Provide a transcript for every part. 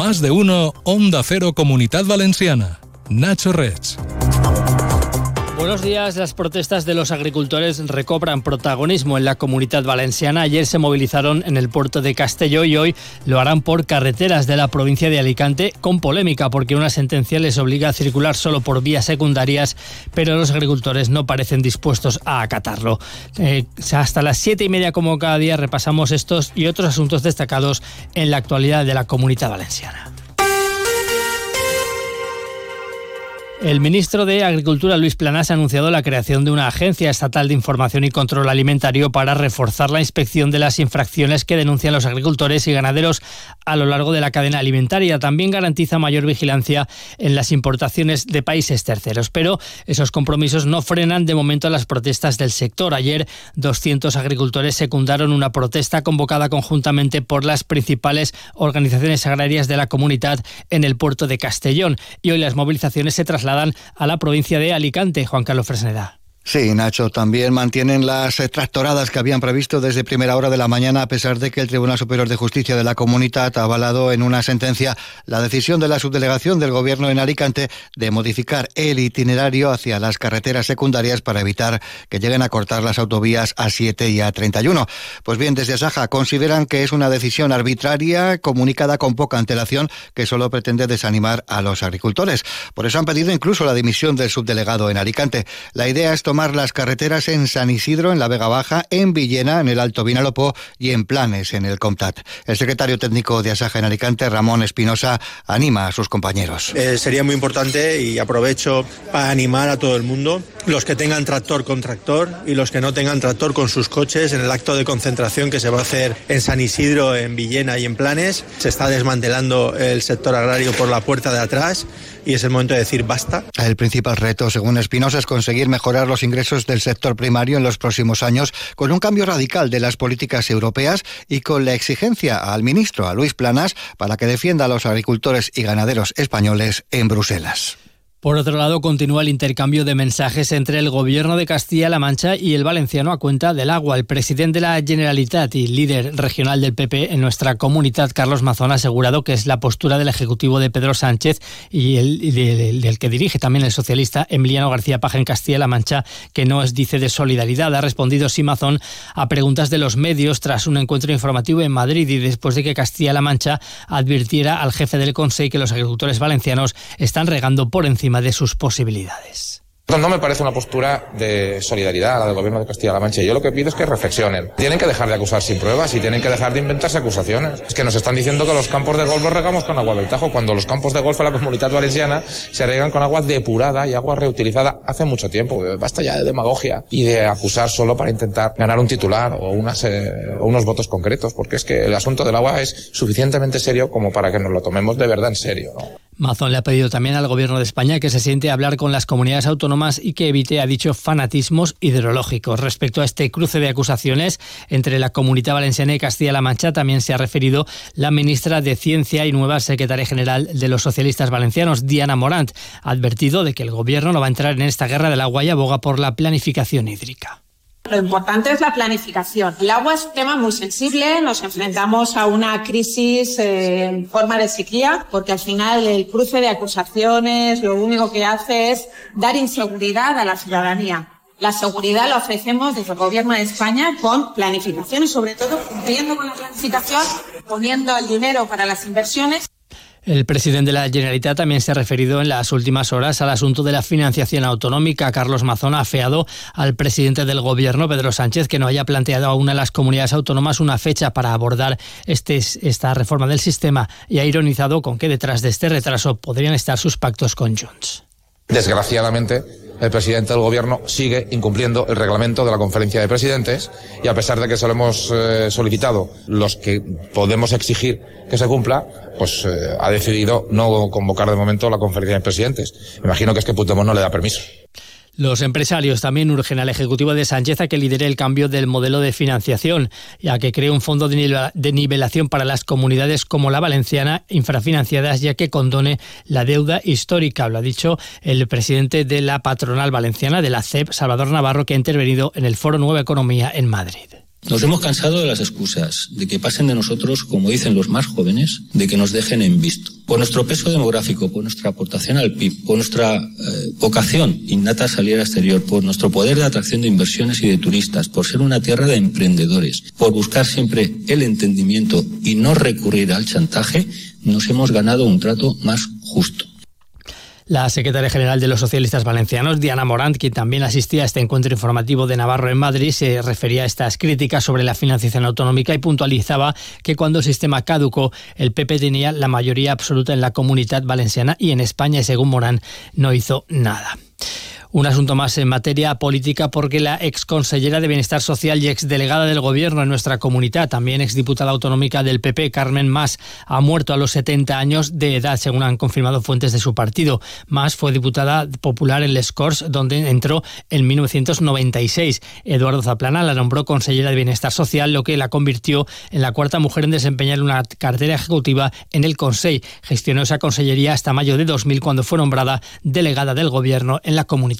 Más de uno, Onda Cero Comunidad Valenciana. Nacho Rech. Buenos días. Las protestas de los agricultores recobran protagonismo en la comunidad valenciana. Ayer se movilizaron en el puerto de Castelló y hoy lo harán por carreteras de la provincia de Alicante con polémica porque una sentencia les obliga a circular solo por vías secundarias, pero los agricultores no parecen dispuestos a acatarlo. Eh, hasta las siete y media como cada día repasamos estos y otros asuntos destacados en la actualidad de la comunidad valenciana. El ministro de Agricultura, Luis Planas, ha anunciado la creación de una agencia estatal de información y control alimentario para reforzar la inspección de las infracciones que denuncian los agricultores y ganaderos a lo largo de la cadena alimentaria. También garantiza mayor vigilancia en las importaciones de países terceros. Pero esos compromisos no frenan de momento las protestas del sector. Ayer, 200 agricultores secundaron una protesta convocada conjuntamente por las principales organizaciones agrarias de la comunidad en el puerto de Castellón. Y hoy las movilizaciones se trasladan a la provincia de Alicante. Juan Carlos Fresneda. Sí, Nacho, también mantienen las tractoradas que habían previsto desde primera hora de la mañana, a pesar de que el Tribunal Superior de Justicia de la Comunidad ha avalado en una sentencia la decisión de la subdelegación del Gobierno en Alicante de modificar el itinerario hacia las carreteras secundarias para evitar que lleguen a cortar las autovías A7 y A31. Pues bien, desde Saja consideran que es una decisión arbitraria, comunicada con poca antelación, que solo pretende desanimar a los agricultores. Por eso han pedido incluso la dimisión del subdelegado en Alicante. La idea es tomar las carreteras en San Isidro, en la Vega Baja, en Villena, en el Alto Vinalopó y en Planes, en el Comtat. El secretario técnico de Asaja en Alicante, Ramón Espinosa, anima a sus compañeros. Eh, sería muy importante y aprovecho para animar a todo el mundo, los que tengan tractor con tractor y los que no tengan tractor con sus coches, en el acto de concentración que se va a hacer en San Isidro, en Villena y en Planes. Se está desmantelando el sector agrario por la puerta de atrás y es el momento de decir basta. El principal reto, según Espinosa, es conseguir mejorar los ingresos del sector primario en los próximos años con un cambio radical de las políticas europeas y con la exigencia al ministro, a Luis Planas, para que defienda a los agricultores y ganaderos españoles en Bruselas. Por otro lado, continúa el intercambio de mensajes entre el gobierno de Castilla-La Mancha y el valenciano a cuenta del agua. El presidente de la Generalitat y líder regional del PP en nuestra comunidad, Carlos Mazón, ha asegurado que es la postura del Ejecutivo de Pedro Sánchez y el, del que dirige también el socialista Emiliano García Paja en Castilla-La Mancha, que no es, dice, de solidaridad. Ha respondido Simazón a preguntas de los medios tras un encuentro informativo en Madrid y después de que Castilla-La Mancha advirtiera al jefe del Consejo que los agricultores valencianos están regando por encima de sus posibilidades. No me parece una postura de solidaridad la del gobierno de Castilla-La Mancha. Yo lo que pido es que reflexionen. Tienen que dejar de acusar sin pruebas y tienen que dejar de inventarse acusaciones. Es que nos están diciendo que los campos de golf los regamos con agua del Tajo, cuando los campos de golf en la comunidad valenciana se regan con agua depurada y agua reutilizada hace mucho tiempo. Basta ya de demagogia y de acusar solo para intentar ganar un titular o, unas, o unos votos concretos, porque es que el asunto del agua es suficientemente serio como para que nos lo tomemos de verdad en serio. ¿no? Mazón le ha pedido también al Gobierno de España que se siente a hablar con las comunidades autónomas y que evite, ha dicho, fanatismos ideológicos. Respecto a este cruce de acusaciones entre la Comunidad Valenciana y Castilla-La Mancha, también se ha referido la ministra de Ciencia y nueva secretaria general de los socialistas valencianos, Diana Morant. Ha advertido de que el Gobierno no va a entrar en esta guerra del agua y aboga por la planificación hídrica. Lo importante es la planificación. El agua es un tema muy sensible, nos enfrentamos a una crisis eh, en forma de sequía, porque al final el cruce de acusaciones lo único que hace es dar inseguridad a la ciudadanía. La seguridad la ofrecemos desde el Gobierno de España con planificación y sobre todo cumpliendo con la planificación, poniendo el dinero para las inversiones. El presidente de la Generalitat también se ha referido en las últimas horas al asunto de la financiación autonómica. Carlos Mazón ha afeado al presidente del Gobierno, Pedro Sánchez, que no haya planteado aún a las comunidades autónomas una fecha para abordar este, esta reforma del sistema y ha ironizado con que detrás de este retraso podrían estar sus pactos con Junts. Desgraciadamente, el presidente del gobierno sigue incumpliendo el reglamento de la conferencia de presidentes y a pesar de que se lo hemos eh, solicitado los que podemos exigir que se cumpla, pues eh, ha decidido no convocar de momento la conferencia de presidentes. Me imagino que es que Puigdemont no le da permiso. Los empresarios también urgen al Ejecutivo de Sánchez a que lidere el cambio del modelo de financiación y a que cree un fondo de nivelación para las comunidades como la valenciana infrafinanciadas ya que condone la deuda histórica. Lo ha dicho el presidente de la patronal valenciana de la CEP, Salvador Navarro, que ha intervenido en el Foro Nueva Economía en Madrid. Nos hemos cansado de las excusas, de que pasen de nosotros, como dicen los más jóvenes, de que nos dejen en visto. Por nuestro peso demográfico, por nuestra aportación al PIB, por nuestra eh, vocación innata a salir al exterior, por nuestro poder de atracción de inversiones y de turistas, por ser una tierra de emprendedores, por buscar siempre el entendimiento y no recurrir al chantaje, nos hemos ganado un trato más justo. La secretaria general de los socialistas valencianos, Diana Morant, quien también asistía a este encuentro informativo de Navarro en Madrid, se refería a estas críticas sobre la financiación autonómica y puntualizaba que cuando el sistema caducó, el PP tenía la mayoría absoluta en la comunidad valenciana y en España, y según Morán, no hizo nada. Un asunto más en materia política porque la ex consellera de Bienestar Social y ex delegada del Gobierno en nuestra comunidad, también ex diputada autonómica del PP, Carmen Mas, ha muerto a los 70 años de edad, según han confirmado fuentes de su partido. Mas fue diputada popular en Les Corts, donde entró en 1996. Eduardo Zaplana la nombró consellera de Bienestar Social, lo que la convirtió en la cuarta mujer en desempeñar una cartera ejecutiva en el Consejo. Gestionó esa consellería hasta mayo de 2000, cuando fue nombrada delegada del Gobierno en la comunidad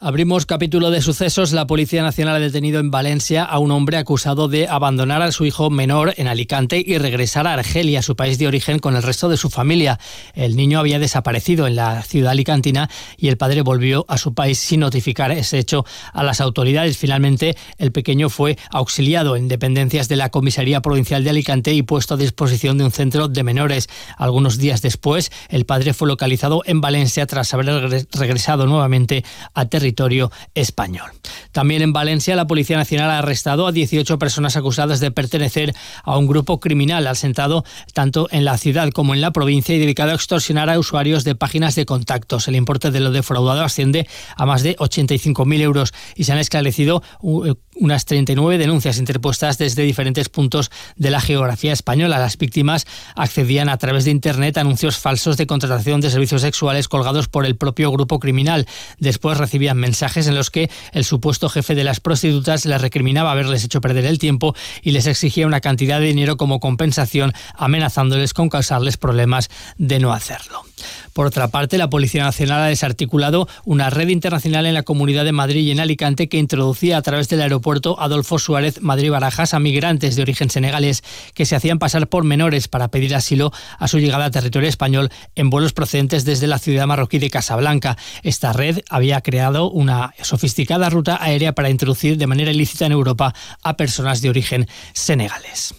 Abrimos capítulo de sucesos. La Policía Nacional ha detenido en Valencia a un hombre acusado de abandonar a su hijo menor en Alicante y regresar a Argelia, su país de origen, con el resto de su familia. El niño había desaparecido en la ciudad alicantina y el padre volvió a su país sin notificar ese hecho a las autoridades. Finalmente, el pequeño fue auxiliado en dependencias de la Comisaría Provincial de Alicante y puesto a disposición de un centro de menores. Algunos días después, el padre fue localizado en Valencia tras haber regresado nuevamente a territorio territorio español. También en Valencia, la Policía Nacional ha arrestado a 18 personas acusadas de pertenecer a un grupo criminal asentado tanto en la ciudad como en la provincia y dedicado a extorsionar a usuarios de páginas de contactos. El importe de lo defraudado asciende a más de 85.000 euros y se han esclarecido unas 39 denuncias interpuestas desde diferentes puntos de la geografía española. Las víctimas accedían a través de Internet a anuncios falsos de contratación de servicios sexuales colgados por el propio grupo criminal. Después recibían mensajes en los que el supuesto jefe de las prostitutas les recriminaba haberles hecho perder el tiempo y les exigía una cantidad de dinero como compensación, amenazándoles con causarles problemas de no hacerlo. Por otra parte, la Policía Nacional ha desarticulado una red internacional en la Comunidad de Madrid y en Alicante que introducía a través del aeropuerto Adolfo Suárez Madrid-Barajas a migrantes de origen senegalés que se hacían pasar por menores para pedir asilo a su llegada a territorio español en vuelos procedentes desde la ciudad marroquí de Casablanca. Esta red había creado una sofisticada ruta aérea para introducir de manera ilícita en Europa a personas de origen senegalés.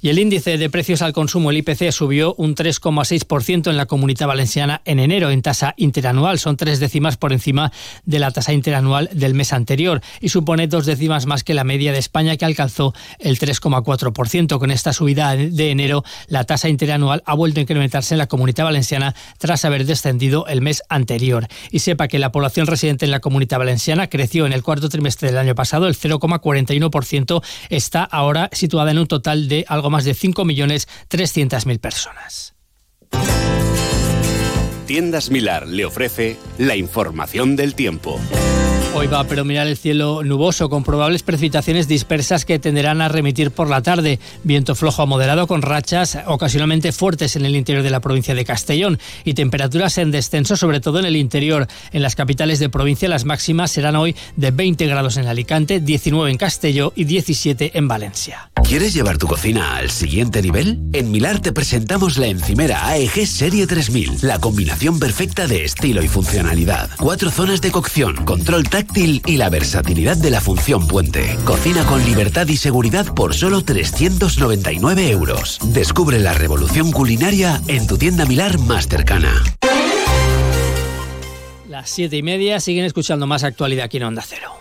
Y el índice de precios al consumo, el IPC, subió un 3,6% en la comunidad valenciana en enero en tasa interanual. Son tres décimas por encima de la tasa interanual del mes anterior y supone dos décimas más que la media de España que alcanzó el 3,4%. Con esta subida de enero, la tasa interanual ha vuelto a incrementarse en la comunidad valenciana tras haber descendido el mes anterior. Y sepa que la población residente en la comunidad valenciana creció en el cuarto trimestre del año pasado el 0,41%. Está ahora situada en un total de algo más de 5.300.000 personas. Tiendas Milar le ofrece la información del tiempo. Hoy va a predominar el cielo nuboso con probables precipitaciones dispersas que tenderán a remitir por la tarde. Viento flojo a moderado con rachas ocasionalmente fuertes en el interior de la provincia de Castellón y temperaturas en descenso sobre todo en el interior. En las capitales de provincia las máximas serán hoy de 20 grados en Alicante, 19 en Castelló y 17 en Valencia. ¿Quieres llevar tu cocina al siguiente nivel? En Milar te presentamos la encimera AEG Serie 3000, la combinación perfecta de estilo y funcionalidad. Cuatro zonas de cocción, control táctil y la versatilidad de la función puente. Cocina con libertad y seguridad por solo 399 euros. Descubre la revolución culinaria en tu tienda Milar más cercana. Las siete y media siguen escuchando más actualidad aquí en Onda Cero.